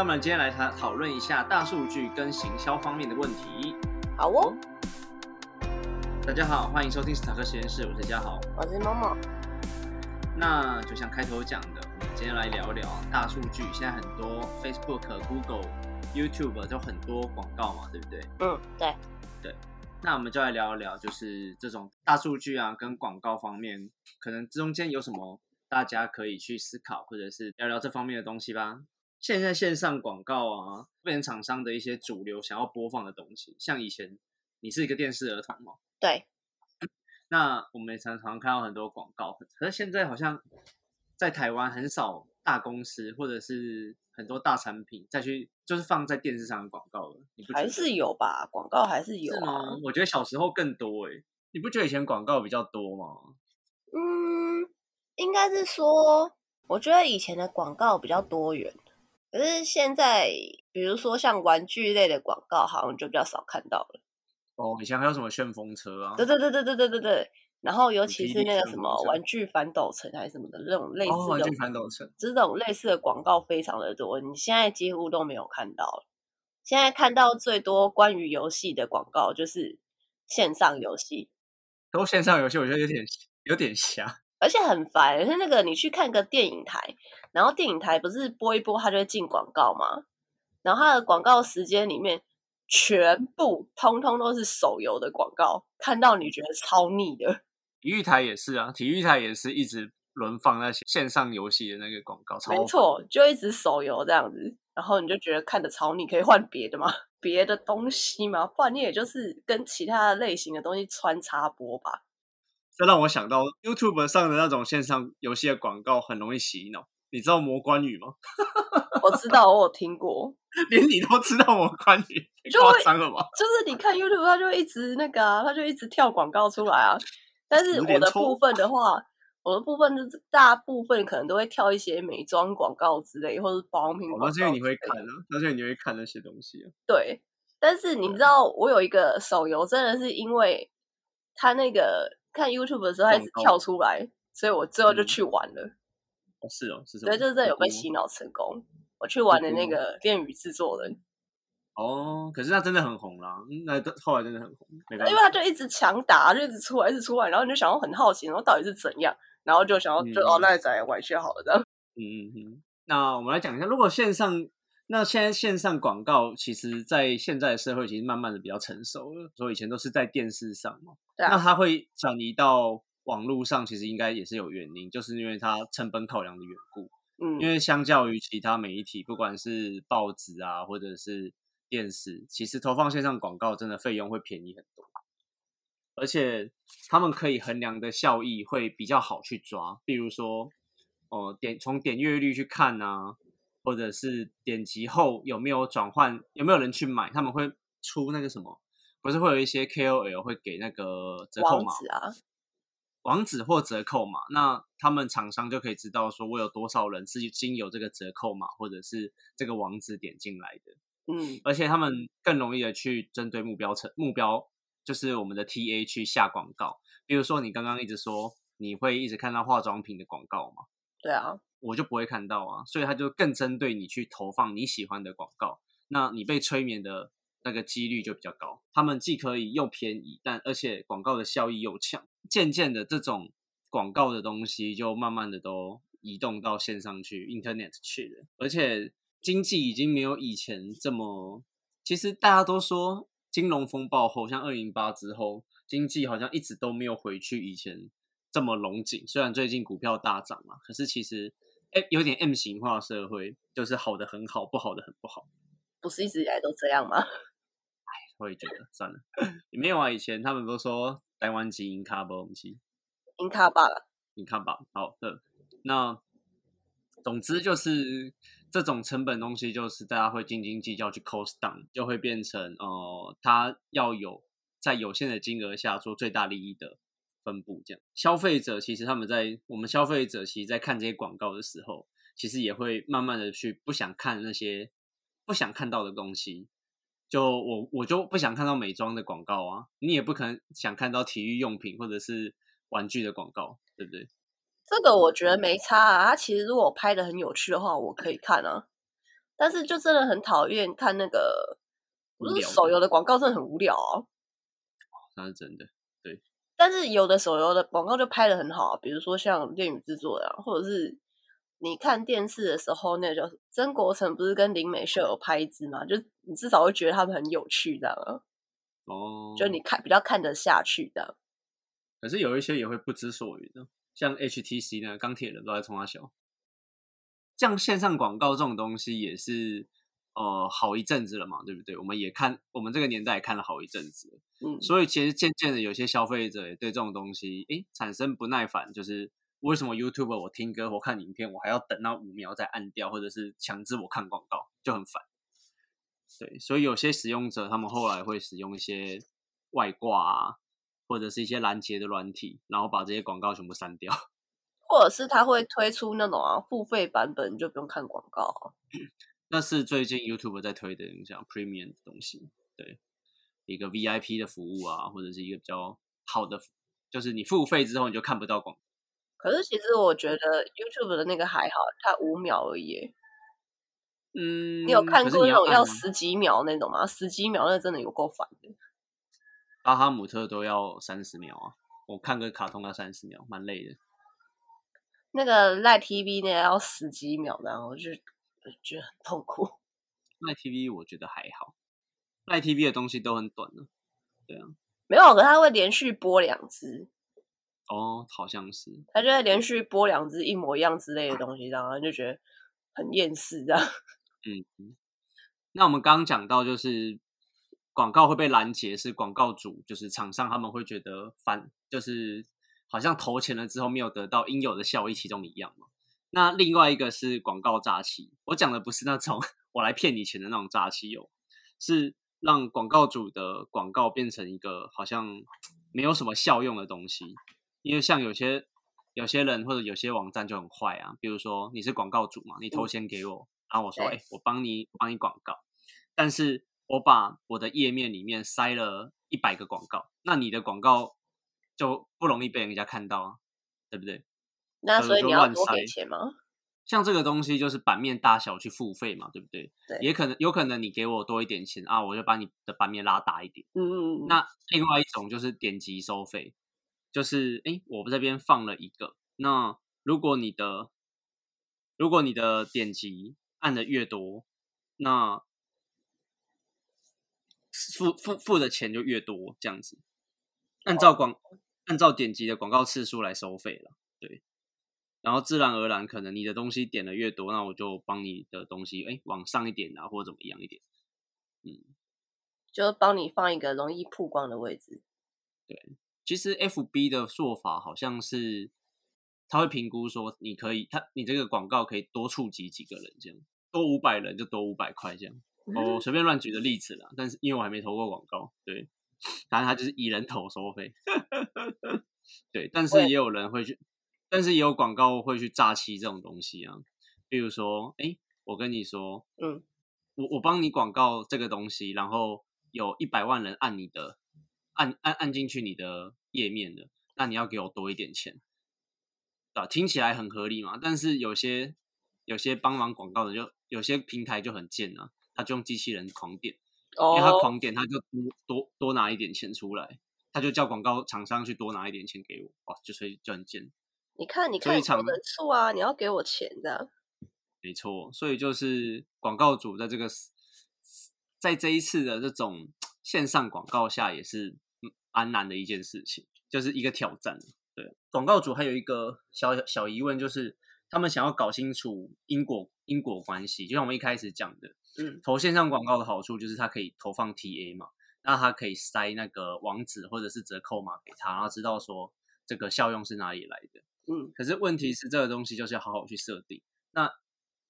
那我们今天来谈讨论一下大数据跟行销方面的问题。好哦，大家好，欢迎收听斯塔克实验室，我是嘉豪，我是某某。那就像开头讲的，我们今天来聊聊大数据。现在很多 Facebook、Google、YouTube 都很多广告嘛，对不对？嗯，对。对，那我们就来聊一聊，就是这种大数据啊，跟广告方面，可能中间有什么大家可以去思考，或者是聊聊这方面的东西吧。现在线上广告啊，变成厂商的一些主流想要播放的东西。像以前你是一个电视儿童嘛？对。那我们也常常看到很多广告，可是现在好像在台湾很少大公司或者是很多大产品再去就是放在电视上的广告了。你不还是有吧？广告还是有啊。我觉得小时候更多哎，你不觉得以前广告比较多吗？嗯，应该是说，我觉得以前的广告比较多元。可是现在，比如说像玩具类的广告，好像就比较少看到了。哦，以前还有什么旋风车啊？对对对对对对对对。然后尤其是那个什么玩具反斗城还是什么的这种类似的玩具反斗城，这种类似的广告非常的多，你现在几乎都没有看到了。现在看到最多关于游戏的广告就是线上游戏。都线上游戏，我觉得有点有点瞎。而且很烦，是那个你去看个电影台，然后电影台不是播一播，它就会进广告吗？然后它的广告时间里面，全部通通都是手游的广告，看到你觉得超腻的。体育台也是啊，体育台也是一直轮放那些线上游戏的那个广告，没错，就一直手游这样子，然后你就觉得看的超腻，可以换别的吗？别的东西吗？不然你也就是跟其他类型的东西穿插播吧。这让我想到 YouTube 上的那种线上游戏的广告很容易洗脑。你知道魔关羽吗？我知道，我有听过。连你都知道魔关羽，夸张了吧？就是你看 YouTube，它就一直那个啊，它就一直跳广告出来啊。但是我的部分的话，我的部分就是大部分可能都会跳一些美妆广告之类，或者保养品广告。那是因为你会看啊，那是因为你会看那些东西啊。对，但是你知道，我有一个手游，真的是因为它那个。看 YouTube 的时候，它一直跳出来，所以我最后就去玩了。哦，是哦，是对，就是这有被洗脑成功。我去玩的那个《恋与制作人》。哦，可是他真的很红啦，那后来真的很红，因为他就一直强打，就一直出来，一直出来，然后你就想要很好奇，然后到底是怎样，然后就想要就哦，那再来玩一下好了，这样。嗯嗯嗯。那我们来讲一下，如果线上。那现在线上广告，其实，在现在的社会，其实慢慢的比较成熟了。所以以前都是在电视上嘛，那它会转移到网络上，其实应该也是有原因，就是因为它成本考量的缘故。嗯，因为相较于其他媒体，不管是报纸啊，或者是电视，其实投放线上广告真的费用会便宜很多，而且他们可以衡量的效益会比较好去抓。比如说，哦，点从点阅率去看啊。或者是点击后有没有转换，有没有人去买？他们会出那个什么？不是会有一些 KOL 会给那个折扣码啊？网址或折扣码，那他们厂商就可以知道说我有多少人是经由这个折扣码或者是这个网址点进来的。嗯，而且他们更容易的去针对目标层目标，就是我们的 TA 去下广告。比如说你刚刚一直说你会一直看到化妆品的广告吗？对啊。我就不会看到啊，所以他就更针对你去投放你喜欢的广告，那你被催眠的那个几率就比较高。他们既可以又便宜，但而且广告的效益又强。渐渐的，这种广告的东西就慢慢的都移动到线上去，Internet 去了。而且经济已经没有以前这么，其实大家都说金融风暴后，像二零八之后，经济好像一直都没有回去以前这么龙井。虽然最近股票大涨嘛，可是其实。哎，有点 M 型化社会，就是好的很好，不好的很不好，不是一直以来都这样吗？哎，我也觉得算了，也没有啊。以前他们都说台湾基因卡不基，因卡罢了，因卡吧。好的，那总之就是这种成本东西，就是大家会斤斤计较去 cost down，就会变成呃，他要有在有限的金额下做最大利益的。分布这样，消费者其实他们在我们消费者其实，在看这些广告的时候，其实也会慢慢的去不想看那些不想看到的东西。就我我就不想看到美妆的广告啊，你也不可能想看到体育用品或者是玩具的广告，对不对？这个我觉得没差啊。它其实如果拍的很有趣的话，我可以看啊。但是就真的很讨厌看那个，不是手游的广告，真的很无聊啊。那是真的，对。但是有的手游的广告就拍的很好，比如说像《恋与制作》啊，或者是你看电视的时候，那叫曾国成不是跟林美秀有拍一支嘛？就你至少会觉得他们很有趣，这样啊。哦。就你看比较看得下去的。可是有一些也会不知所云的，像 HTC 呢，钢铁人都在冲他笑。像线上广告这种东西也是呃好一阵子了嘛，对不对？我们也看我们这个年代也看了好一阵子，嗯，所以其实渐渐的有些消费者也对这种东西诶产生不耐烦，就是为什么 YouTube 我听歌我看影片我还要等到五秒再按掉，或者是强制我看广告就很烦。对，所以有些使用者他们后来会使用一些外挂啊。或者是一些拦截的软体，然后把这些广告全部删掉，或者是他会推出那种啊付费版本，就不用看广告。那是最近 YouTube 在推的，像 Premium 的东西，对，一个 VIP 的服务啊，或者是一个比较好的，就是你付费之后你就看不到广。可是其实我觉得 YouTube 的那个还好，它五秒而已。嗯，你有看过那种要十几秒那种吗？十几秒那真的有够烦的。巴哈姆特都要三十秒啊！我看个卡通要三十秒，蛮累的。那个赖 TV 那要十几秒，然后就觉得很痛苦。赖 TV 我觉得还好，赖 TV 的东西都很短的。对啊，没有，可他会连续播两只。哦，好像是。他就会连续播两只一模一样之类的东西，然后就觉得很厌世这样。嗯，那我们刚刚讲到就是。广告会被拦截，是广告主，就是厂商，他们会觉得反，就是好像投钱了之后没有得到应有的效益，其中一样嘛。那另外一个是广告诈欺，我讲的不是那种 我来骗你钱的那种诈欺哦，是让广告主的广告变成一个好像没有什么效用的东西。因为像有些有些人或者有些网站就很坏啊，比如说你是广告主嘛，你投钱给我，然后我说，哎，我帮你帮你广告，但是。我把我的页面里面塞了一百个广告，那你的广告就不容易被人家看到啊，对不对？那所以你要多给钱吗？像这个东西就是版面大小去付费嘛，对不对？对，也可能有可能你给我多一点钱啊，我就把你的版面拉大一点。嗯嗯嗯。那另外一种就是点击收费，就是哎，我这边放了一个，那如果你的如果你的点击按的越多，那付付付的钱就越多，这样子，按照广按照点击的广告次数来收费了，对，然后自然而然，可能你的东西点的越多，那我就帮你的东西哎往上一点啊，或者怎么样一点，嗯，就帮你放一个容易曝光的位置。对，其实 F B 的做法好像是他会评估说，你可以他你这个广告可以多触及几个人，这样多五百人就多五百块这样。我随便乱举的例子啦，但是因为我还没投过广告，对，反正他就是以人头收费，对，但是也有人会去，但是也有广告会去诈欺这种东西啊，比如说，哎，我跟你说，嗯，我我帮你广告这个东西，然后有一百万人按你的，按按按进去你的页面的，那你要给我多一点钱，啊，听起来很合理嘛，但是有些有些帮忙广告的，就有些平台就很贱啊。他就用机器人狂点，因为他狂点，他就多多多拿一点钱出来，他就叫广告厂商去多拿一点钱给我，哇，就所以就很贱。你看，你看人数啊，你要给我钱的。没错，所以就是广告主在这个在这一次的这种线上广告下，也是蛮难的一件事情，就是一个挑战。对，广告主还有一个小小疑问，就是他们想要搞清楚因果因果关系，就像我们一开始讲的。嗯，投线上广告的好处就是它可以投放 TA 嘛，那它可以塞那个网址或者是折扣码给他，然后知道说这个效用是哪里来的。嗯，可是问题是这个东西就是要好好去设定。那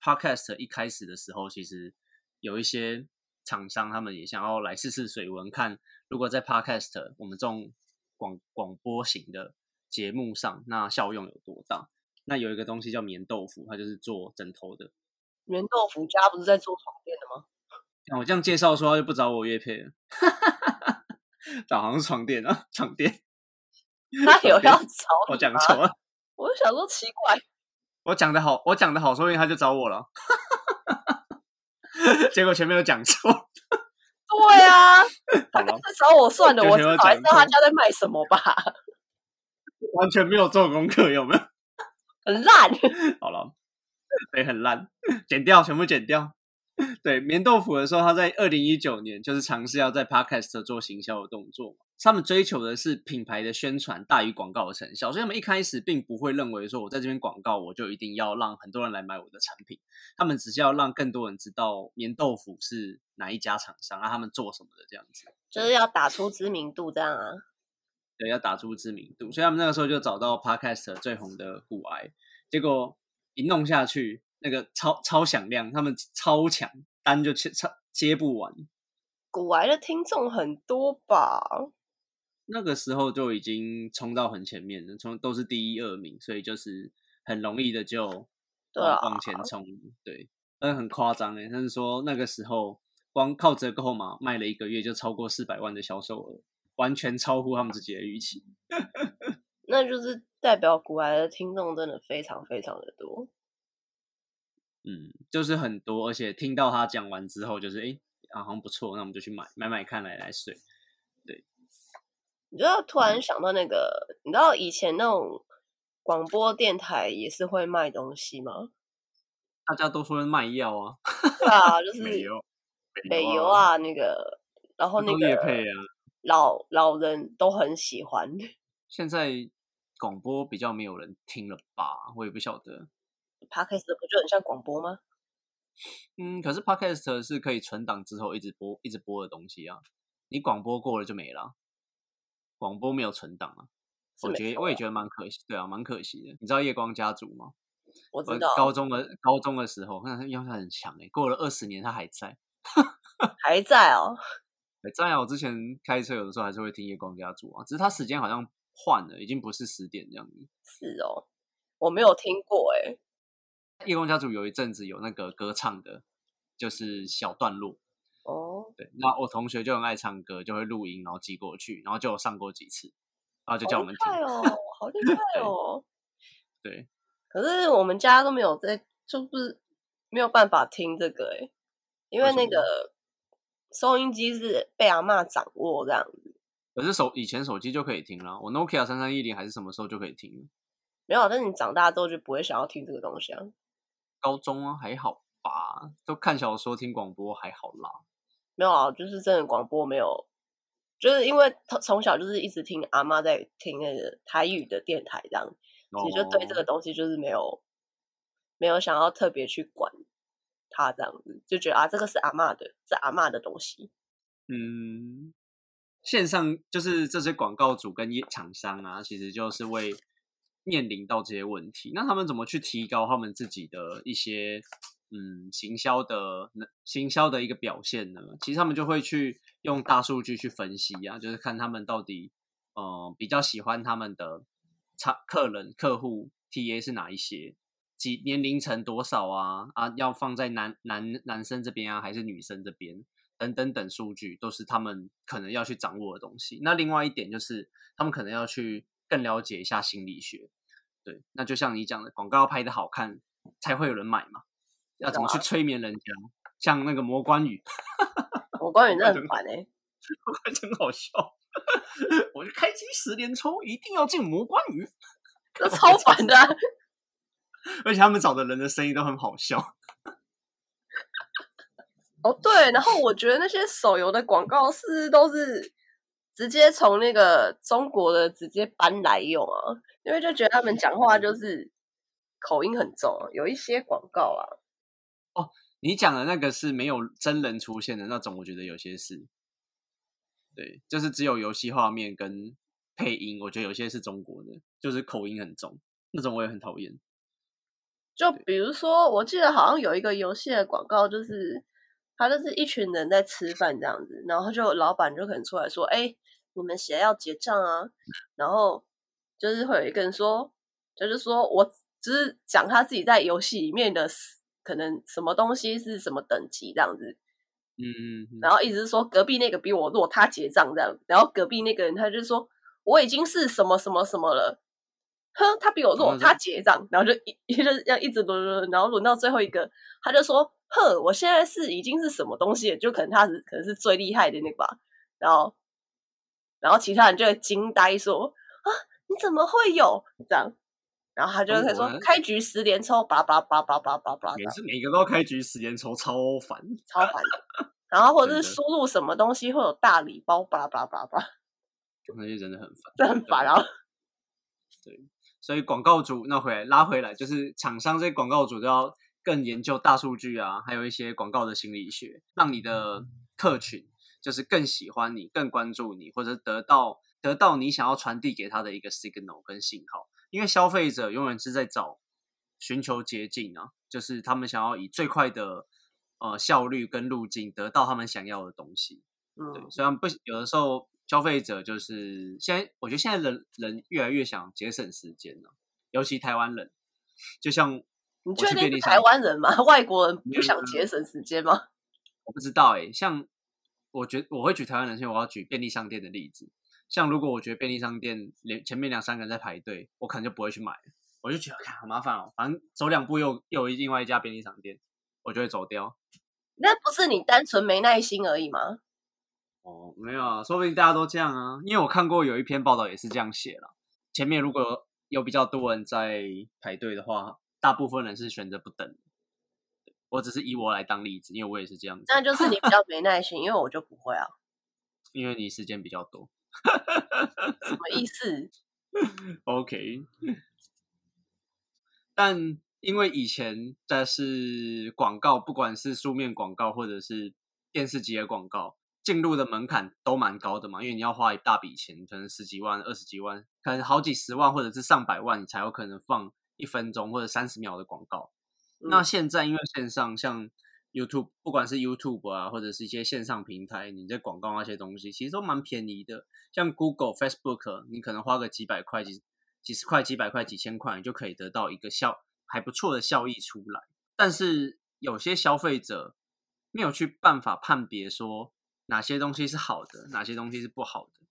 Podcast 一开始的时候，其实有一些厂商他们也想要来试试水文，看如果在 Podcast 我们这种广广播型的节目上，那效用有多大？那有一个东西叫棉豆腐，它就是做枕头的。棉豆腐家不是在做床垫的吗？我这样介绍说，他就不找我乐配了。导航是床垫啊，床垫。他有要找我讲错了。我就想说奇怪。我讲的好，我讲的好，所以他就找我了。结果前面有讲错。对啊，他刚才找我算的，我至少知道他家在卖什么吧。完全没有做功课，有没有？很烂。好了，对，很烂，剪掉，全部剪掉。对，棉豆腐的时候，他在二零一九年就是尝试要在 Podcast 做行销的动作。他们追求的是品牌的宣传大于广告的成效，所以他们一开始并不会认为说我在这边广告，我就一定要让很多人来买我的产品。他们只是要让更多人知道棉豆腐是哪一家厂商，让他们做什么的这样子，就是要打出知名度这样啊。对，要打出知名度，所以他们那个时候就找到 Podcast 最红的古癌，结果一弄下去，那个超超响亮，他们超强，单就接接接不完。古癌的听众很多吧？那个时候就已经冲到很前面了，冲都是第一二名，所以就是很容易的就往前冲。对，但很夸张哎，但是说那个时候光靠折扣码卖了一个月就超过四百万的销售额。完全超乎他们自己的预期，那就是代表古来的听众真的非常非常的多。嗯，就是很多，而且听到他讲完之后，就是哎，好像不错，那我们就去买买买看来来睡。对，你知道突然想到那个，你知道以前那种广播电台也是会卖东西吗？大家都说卖药啊，对啊，就是北油，北油啊，那个，然后那个配啊。老老人都很喜欢。现在广播比较没有人听了吧？我也不晓得。Podcast 不就很像广播吗？嗯，可是 Podcast 是可以存档之后一直播、一直播的东西啊。你广播过了就没了。广播没有存档啊。我觉得我也觉得蛮可惜，对啊，蛮可惜的。你知道夜光家族吗？我知道。高中的高中的时候，那印象很强诶。过了二十年，他还在。还在哦。还在啊，我之前开车有的时候还是会听夜光家族啊，只是他时间好像换了，已经不是十点这样子。是哦，我没有听过哎。夜光家族有一阵子有那个歌唱的，就是小段落。哦。对，那我同学就很爱唱歌，就会录音，然后寄过去，然后就有上过几次，然后就叫我们听。哦，好厉害哦。对。可是我们家都没有在，就是没有办法听这个哎，因为那个。收音机是被阿妈掌握这样子，可是手以前手机就可以听了，我 Nokia 三三一零还是什么时候就可以听？没有，但是你长大之后就不会想要听这个东西啊。高中啊还好吧，都看小说听广播还好啦。没有啊，就是真的广播没有，就是因为从从小就是一直听阿妈在听那个台语的电台这样，其实就对这个东西就是没有没有想要特别去管。它这样子就觉得啊，这个是阿妈的，是阿妈的东西。嗯，线上就是这些广告主跟厂商啊，其实就是为面临到这些问题。那他们怎么去提高他们自己的一些嗯行销的行销的一个表现呢？其实他们就会去用大数据去分析啊，就是看他们到底呃比较喜欢他们的厂客人客户 T A 是哪一些。几年龄层多少啊啊？要放在男男男生这边啊，还是女生这边？等等等数据都是他们可能要去掌握的东西。那另外一点就是，他们可能要去更了解一下心理学。对，那就像你讲的，广告拍的好看才会有人买嘛。要怎么去催眠人家？像那个魔关羽，魔关羽真的很烦哎，真好笑。我就开机十连抽，一定要进魔关羽，这超烦的。而且他们找的人的声音都很好笑。哦，对，然后我觉得那些手游的广告是都是直接从那个中国的直接搬来用啊，因为就觉得他们讲话就是口音很重，有一些广告啊。哦，你讲的那个是没有真人出现的那种，我觉得有些是，对，就是只有游戏画面跟配音，我觉得有些是中国的，就是口音很重，那种我也很讨厌。就比如说，我记得好像有一个游戏的广告，就是他就是一群人在吃饭这样子，然后就老板就可能出来说：“哎，你们谁要结账啊？”然后就是会有一个人说，就是说我只是讲他自己在游戏里面的可能什么东西是什么等级这样子，嗯嗯，然后一直说隔壁那个比我弱，他结账这样，然后隔壁那个人他就说我已经是什么什么什么了。哼，他比我弱，他结账，然后就一就是要一直轮轮，然后轮到最后一个，他就说哼，我现在是已经是什么东西了，就可能他是可能是最厉害的那个吧，然后然后其他人就会惊呆说啊，你怎么会有这样？然后他就会说开局十连抽，叭叭叭叭叭叭叭，每次每个都开局十连抽，超烦，超烦。然后或者是输入什么东西会有大礼包，叭叭叭叭，那些真的很烦，这很烦啊。对，所以广告主那回来拉回来，就是厂商这些广告主都要更研究大数据啊，还有一些广告的心理学，让你的客群就是更喜欢你，更关注你，或者得到得到你想要传递给他的一个 signal 跟信号。因为消费者永远是在找寻求捷径啊，就是他们想要以最快的。呃，效率跟路径得到他们想要的东西，嗯，对。虽然不有的时候消费者就是现在，我觉得现在人人越来越想节省时间了，尤其台湾人，就像你确定是台湾人吗？外国人不想节省时间吗？我不知道哎，像我觉得我会举台湾人，因为我要举便利商店的例子。像如果我觉得便利商店连前面两三个人在排队，我可能就不会去买，我就觉得看好麻烦哦，反正走两步又又有另外一家便利商店。我就会走掉，那不是你单纯没耐心而已吗？哦，没有啊，说不定大家都这样啊。因为我看过有一篇报道也是这样写了，前面如果有比较多人在排队的话，大部分人是选择不等。我只是以我来当例子，因为我也是这样子。那就是你比较没耐心，因为我就不会啊。因为你时间比较多。什么意思？OK，但。因为以前在是广告，不管是书面广告或者是电视机的广告，进入的门槛都蛮高的嘛。因为你要花一大笔钱，可能十几万、二十几万，可能好几十万或者是上百万，你才有可能放一分钟或者三十秒的广告。那现在因为线上，像 YouTube，不管是 YouTube 啊，或者是一些线上平台，你在广告那些东西，其实都蛮便宜的。像 Google、Facebook，你可能花个几百块、几几十块、几百块、几千块，你就可以得到一个效。还不错的效益出来，但是有些消费者没有去办法判别说哪些东西是好的，哪些东西是不好的。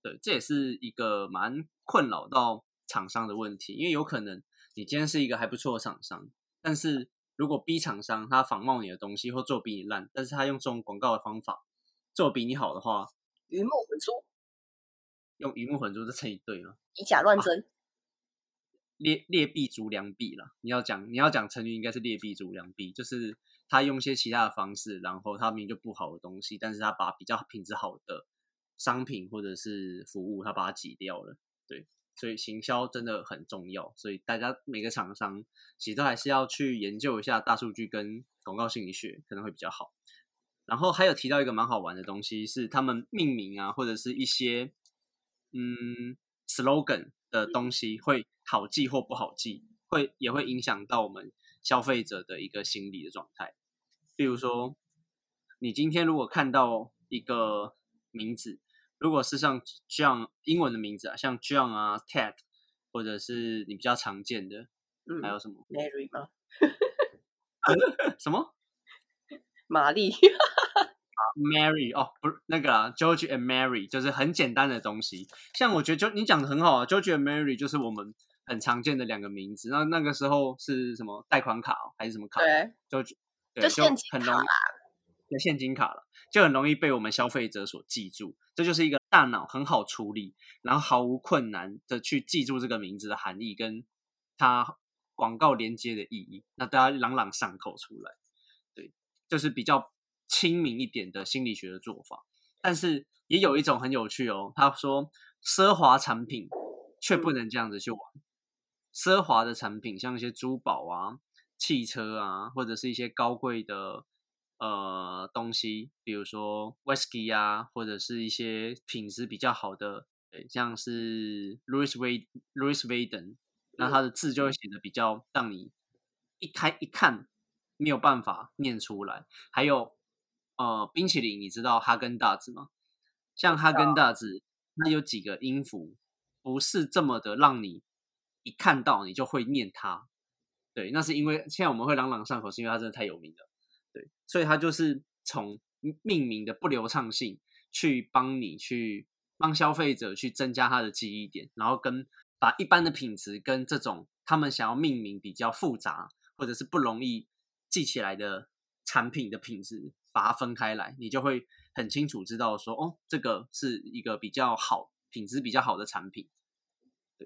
对，这也是一个蛮困扰到厂商的问题，因为有可能你今天是一个还不错的厂商，但是如果 B 厂商他仿冒你的东西或做比你烂，但是他用这种广告的方法做比你好的话，鱼目混珠，用鱼目混珠这成一对吗？以假乱真。劣劣币逐良币了，你要讲你要讲成语应该是劣币逐良币，就是他用一些其他的方式，然后他明明就不好的东西，但是他把比较品质好的商品或者是服务，他把它挤掉了。对，所以行销真的很重要，所以大家每个厂商其实都还是要去研究一下大数据跟广告心理学，可能会比较好。然后还有提到一个蛮好玩的东西，是他们命名啊，或者是一些嗯 slogan 的东西会。好记或不好记，会也会影响到我们消费者的一个心理的状态。比如说，你今天如果看到一个名字，如果是像 John 英文的名字啊，像 John 啊、Ted，或者是你比较常见的，还有什么？Mary 吗？什么？玛丽。Mary 哦，不是那个啊，George and Mary 就是很简单的东西。像我觉得就你讲的很好啊，George and Mary 就是我们。很常见的两个名字，那那个时候是什么贷款卡还是什么卡？对，就就现金卡啦，就现金卡了，就很容易被我们消费者所记住。这就是一个大脑很好处理，然后毫无困难的去记住这个名字的含义跟它广告连接的意义，那大家朗朗上口出来。对，就是比较亲民一点的心理学的做法。但是也有一种很有趣哦，他说奢华产品却不能这样子去玩。奢华的产品，像一些珠宝啊、汽车啊，或者是一些高贵的呃东西，比如说 whisky 啊，或者是一些品质比较好的，像是 Louis V Louis Vuitton，那它的字就会写的比较让你一开一看没有办法念出来。还有呃冰淇淋，你知道哈根达斯吗？像哈根达斯，那有几个音符不是这么的让你。一看到你就会念它，对，那是因为现在我们会朗朗上口，是因为它真的太有名了，对，所以它就是从命名的不流畅性去帮你去帮消费者去增加他的记忆点，然后跟把一般的品质跟这种他们想要命名比较复杂或者是不容易记起来的产品的品质把它分开来，你就会很清楚知道说，哦，这个是一个比较好、品质比较好的产品。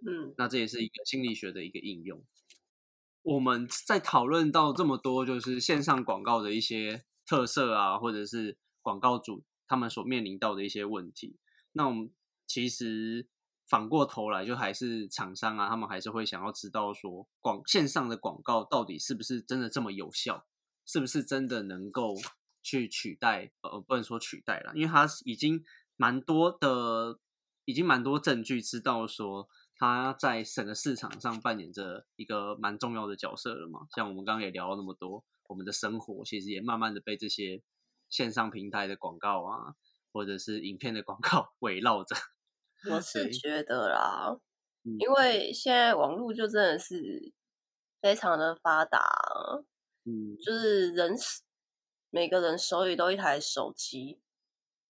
嗯，那这也是一个心理学的一个应用。我们在讨论到这么多，就是线上广告的一些特色啊，或者是广告主他们所面临到的一些问题。那我们其实反过头来，就还是厂商啊，他们还是会想要知道说，广线上的广告到底是不是真的这么有效，是不是真的能够去取代？呃，不能说取代了，因为它已经蛮多的，已经蛮多证据知道说。它在整个市场上扮演着一个蛮重要的角色了嘛？像我们刚刚也聊了那么多，我们的生活其实也慢慢的被这些线上平台的广告啊，或者是影片的广告 围绕着。我是觉得啦，因为现在网络就真的是非常的发达，嗯，就是人每个人手里都一台手机，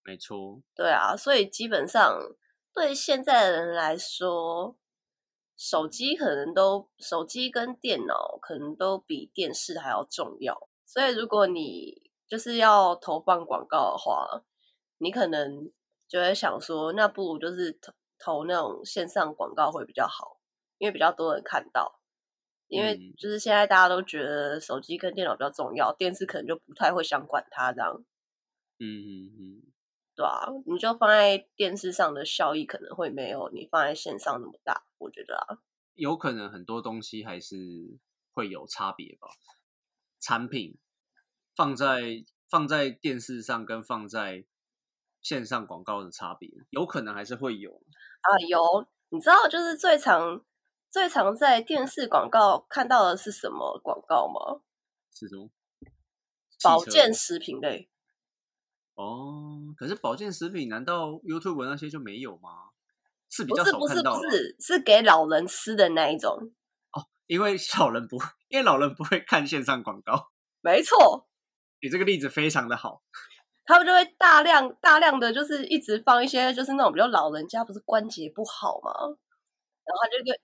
没错，对啊，所以基本上。对现在的人来说，手机可能都手机跟电脑可能都比电视还要重要。所以，如果你就是要投放广告的话，你可能就会想说，那不如就是投投那种线上广告会比较好，因为比较多人看到。因为就是现在大家都觉得手机跟电脑比较重要，电视可能就不太会想管它这样。嗯嗯嗯。对啊，你就放在电视上的效益可能会没有你放在线上那么大，我觉得啊，有可能很多东西还是会有差别吧。产品放在放在电视上跟放在线上广告的差别，有可能还是会有啊。有，你知道就是最常最常在电视广告看到的是什么广告吗？是什么？保健食品类。哦，可是保健食品难道 YouTube 那些就没有吗？是比较少看到，不是不是是给老人吃的那一种哦，因为老人不，因为老人不会看线上广告。没错，你这个例子非常的好，他们就会大量大量的就是一直放一些就是那种比较老人家不是关节不好吗？然后他就会，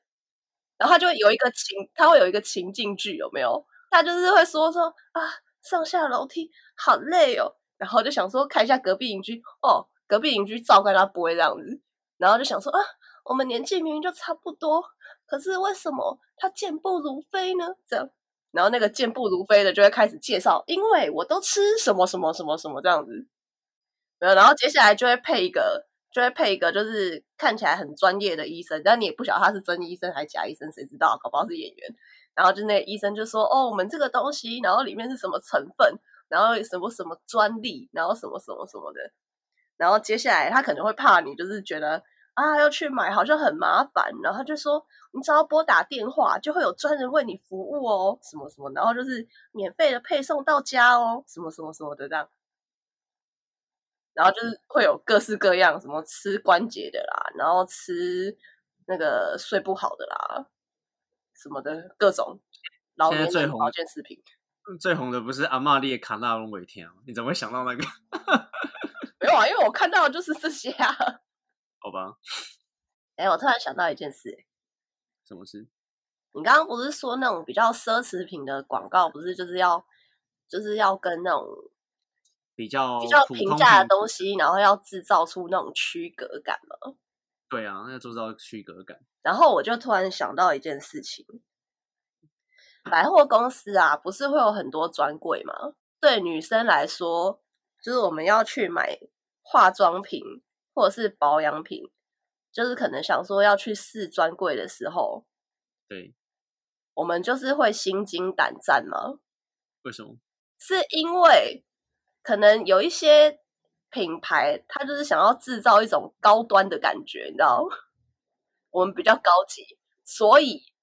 然后他就会有一个情，他会有一个情境剧，有没有？他就是会说说啊，上下楼梯好累哦。然后就想说看一下隔壁邻居哦，隔壁邻居照看他不会这样子，然后就想说啊，我们年纪明明就差不多，可是为什么他健步如飞呢？这样，然后那个健步如飞的就会开始介绍，因为我都吃什么什么什么什么这样子，然后接下来就会配一个，就会配一个就是看起来很专业的医生，但你也不晓得他是真医生还是假医生，谁知道？搞不好是演员。然后就那医生就说哦，我们这个东西，然后里面是什么成分？然后什么什么专利，然后什么什么什么的，然后接下来他可能会怕你，就是觉得啊要去买好像很麻烦，然后他就说你只要拨打电话，就会有专人为你服务哦，什么什么，然后就是免费的配送到家哦，什么什么什么的这样，然后就是会有各式各样，什么吃关节的啦，然后吃那个睡不好的啦，什么的各种老年人保健食品。最红的不是阿玛丽卡纳隆尾田你怎么会想到那个？没有啊，因为我看到的就是这些啊。好吧。哎，我突然想到一件事。什么事？你刚刚不是说那种比较奢侈品的广告，不是就是要就是要跟那种比较比较平价的东西，然后要制造出那种区隔感吗？对啊，要制造区隔感。然后我就突然想到一件事情。百货公司啊，不是会有很多专柜吗？对女生来说，就是我们要去买化妆品或者是保养品，就是可能想说要去试专柜的时候，对，我们就是会心惊胆战吗？为什么？是因为可能有一些品牌，它就是想要制造一种高端的感觉，你知道，我们比较高级，所以。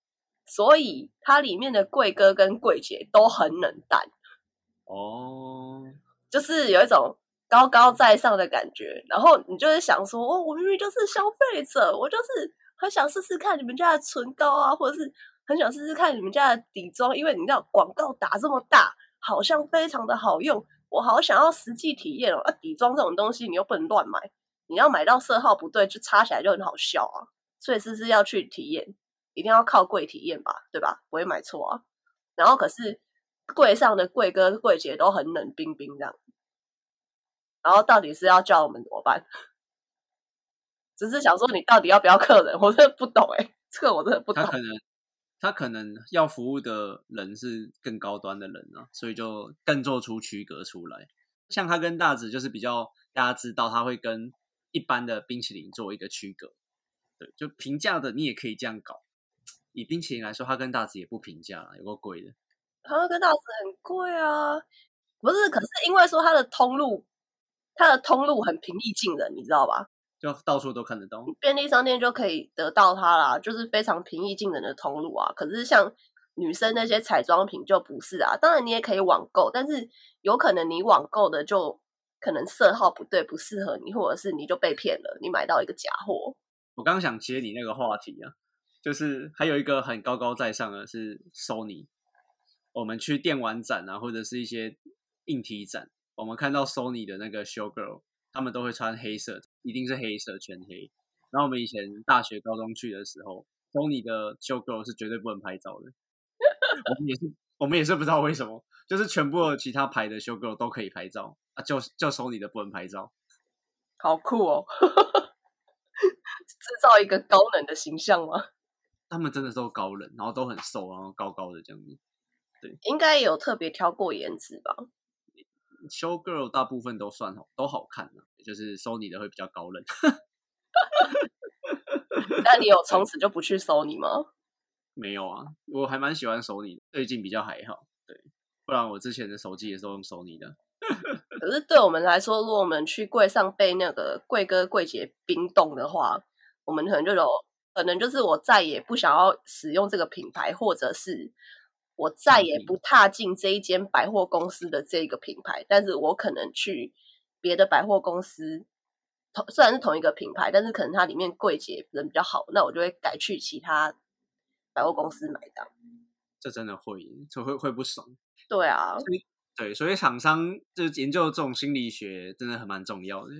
所以它里面的贵哥跟贵姐都很冷淡哦，就是有一种高高在上的感觉。然后你就会想说，哦，我明明就是消费者，我就是很想试试看你们家的唇膏啊，或者是很想试试看你们家的底妆，因为你知道广告打这么大，好像非常的好用，我好想要实际体验哦。啊，底妆这种东西你又不能乱买，你要买到色号不对就擦起来就很好笑啊，所以是是要去体验。一定要靠柜体验吧，对吧？不会买错啊。然后可是柜上的柜哥柜姐都很冷冰冰这样，然后到底是要叫我们怎么办？只是想说你到底要不要客人，我真的不懂哎，这个我真的不懂。他可能他可能要服务的人是更高端的人啊，所以就更做出区隔出来。像他跟大子就是比较大家知道他会跟一般的冰淇淋做一个区隔，对，就平价的你也可以这样搞。以冰淇淋来说，他跟大子也不平价了，有个贵的。他跟大子很贵啊，不是？可是因为说它的通路，它的通路很平易近人，你知道吧？就到处都看得到，便利商店就可以得到它啦，就是非常平易近人的通路啊。可是像女生那些彩妆品就不是啊。当然你也可以网购，但是有可能你网购的就可能色号不对，不适合你，或者是你就被骗了，你买到一个假货。我刚想接你那个话题啊，就是还有一个很高高在上的是 Sony。我们去电玩展啊，或者是一些硬体展，我们看到 Sony 的那个 Show Girl，他们都会穿黑色，一定是黑色全黑。然后我们以前大学、高中去的时候，Sony 的 Show Girl 是绝对不能拍照的。我们也是，我们也是不知道为什么，就是全部其他牌的 Show Girl 都可以拍照啊，就就 Sony 的不能拍照。好酷哦！制造一个高冷的形象吗？他们真的都高冷，然后都很瘦，然后高高的这样子。对，应该有特别挑过颜值吧？Show Girl 大部分都算好，都好看的，就是 Sony 的会比较高冷。那你有从此就不去 Sony 吗？没有啊，我还蛮喜欢 Sony，最近比较还好。对，不然我之前的手机也是用 Sony 的。可是对我们来说，如果我们去柜上被那个柜哥柜姐冰冻的话，我们可能就有可能就是我再也不想要使用这个品牌，或者是。我再也不踏进这一间百货公司的这个品牌，但是我可能去别的百货公司，同虽然是同一个品牌，但是可能它里面柜姐人比较好，那我就会改去其他百货公司买单。这真的会，就会会不爽。对啊，对，所以厂商就研究这种心理学，真的很蛮重要的。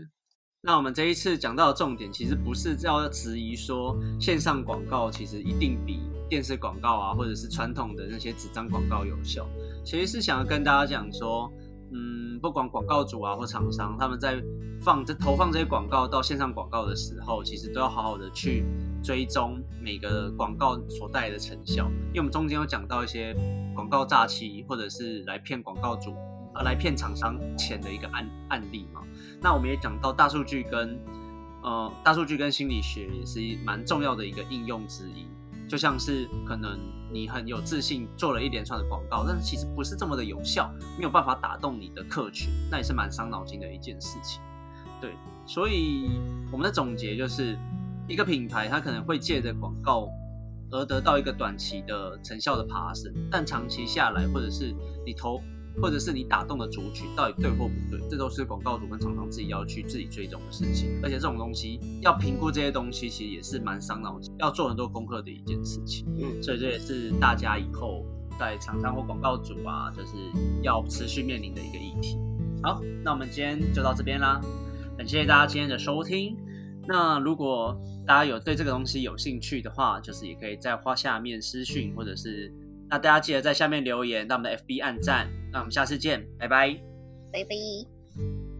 那我们这一次讲到的重点，其实不是要质疑说线上广告其实一定比电视广告啊，或者是传统的那些纸张广告有效。其实是想要跟大家讲说，嗯，不管广告主啊或厂商，他们在放这投放这些广告到线上广告的时候，其实都要好好的去追踪每个广告所带来的成效。因为我们中间有讲到一些广告诈欺，或者是来骗广告主啊，来骗厂商钱的一个案案例嘛。那我们也讲到大数据跟，呃，大数据跟心理学也是蛮重要的一个应用之一。就像是可能你很有自信做了一连串的广告，但是其实不是这么的有效，没有办法打动你的客群，那也是蛮伤脑筋的一件事情。对，所以我们的总结就是，一个品牌它可能会借着广告而得到一个短期的成效的爬升，但长期下来，或者是你投。或者是你打动的族群到底对或不对，这都是广告主跟厂商自己要去自己追踪的事情。而且这种东西要评估这些东西，其实也是蛮伤脑筋，要做很多功课的一件事情。嗯，所以这也是大家以后在厂商或广告主啊，就是要持续面临的一个议题。好，那我们今天就到这边啦，感谢大家今天的收听。那如果大家有对这个东西有兴趣的话，就是也可以在花下面私讯或者是。那大家记得在下面留言，到我们的 FB 按赞，那我们下次见拜拜。拜拜。